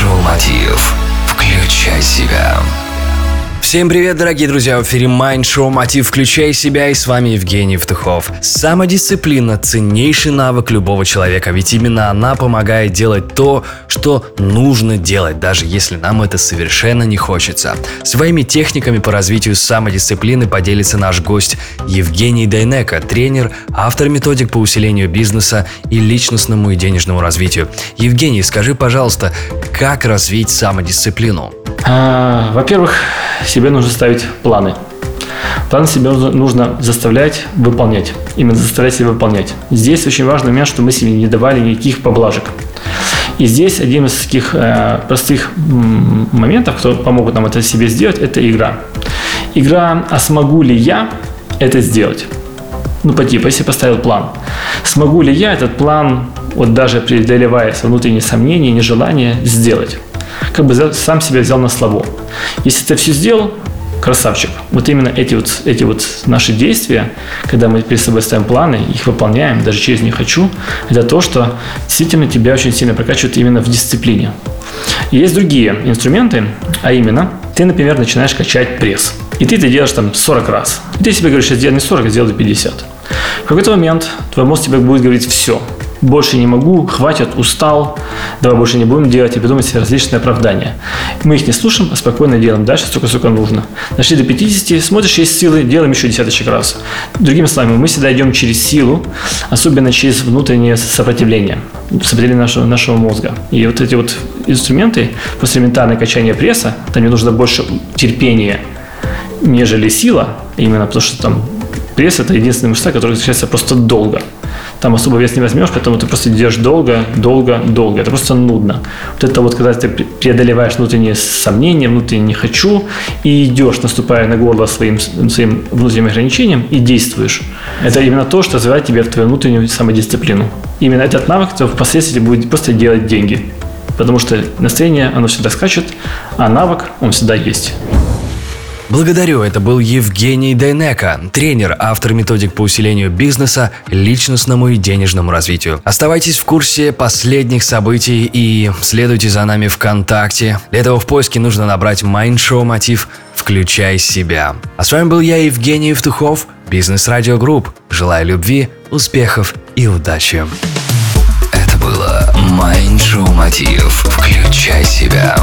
Майншоу Мотив. Включай себя. Всем привет, дорогие друзья! В эфире Mind Show Мотив «Включай себя» и с вами Евгений Евтухов. Самодисциплина – ценнейший навык любого человека, ведь именно она помогает делать то, что нужно делать, даже если нам это совершенно не хочется. Своими техниками по развитию самодисциплины поделится наш гость Евгений Дайнека, тренер, автор методик по усилению бизнеса и личностному и денежному развитию. Евгений, скажи, пожалуйста, как развить самодисциплину? А, во-первых, себе нужно ставить планы. Планы себе нужно заставлять выполнять. Именно заставлять себя выполнять. Здесь очень важный момент, что мы себе не давали никаких поблажек. И здесь один из таких э, простых моментов, кто помогут нам это себе сделать, это игра. Игра «А смогу ли я это сделать?» Ну, по типу, если поставил план. Смогу ли я этот план, вот даже преодолевая внутренние сомнения, нежелание, сделать? Как бы сам себя взял на слабо. Если ты все сделал, красавчик. Вот именно эти вот, эти вот наши действия, когда мы перед собой ставим планы, их выполняем, даже через «не хочу», это то, что действительно тебя очень сильно прокачивает именно в дисциплине. Есть другие инструменты, а именно, ты, например, начинаешь качать пресс. И ты это делаешь там 40 раз. И ты себе говоришь, сейчас сделай не 40, а сделай 50. В какой-то момент твой мозг тебе будет говорить «все, больше не могу, хватит, устал, давай больше не будем делать и придумать себе различные оправдания. Мы их не слушаем, а спокойно делаем дальше столько, сколько нужно. Дошли до 50, смотришь, есть силы, делаем еще десяточек раз. Другими словами, мы всегда идем через силу, особенно через внутреннее сопротивление, сопротивление нашего, нашего мозга. И вот эти вот инструменты после ментального качания пресса, там мне нужно больше терпения, нежели сила, именно потому что там пресс – это единственная мышца, которая качается просто долго там особо вес не возьмешь, поэтому ты просто идешь долго, долго, долго. Это просто нудно. Вот это вот, когда ты преодолеваешь внутренние сомнения, внутреннее «не хочу», и идешь, наступая на горло своим, своим внутренним ограничением, и действуешь. Это именно то, что развивает тебя в твою внутреннюю самодисциплину. Именно этот навык впоследствии будет просто делать деньги. Потому что настроение, оно всегда скачет, а навык, он всегда есть. Благодарю, это был Евгений Дейнеко, тренер, автор методик по усилению бизнеса, личностному и денежному развитию. Оставайтесь в курсе последних событий и следуйте за нами ВКонтакте. Для этого в поиске нужно набрать шоу «Мотив» «Включай себя». А с вами был я, Евгений Евтухов, Бизнес Радио Групп. Желаю любви, успехов и удачи. Это было Show мотив «Включай себя».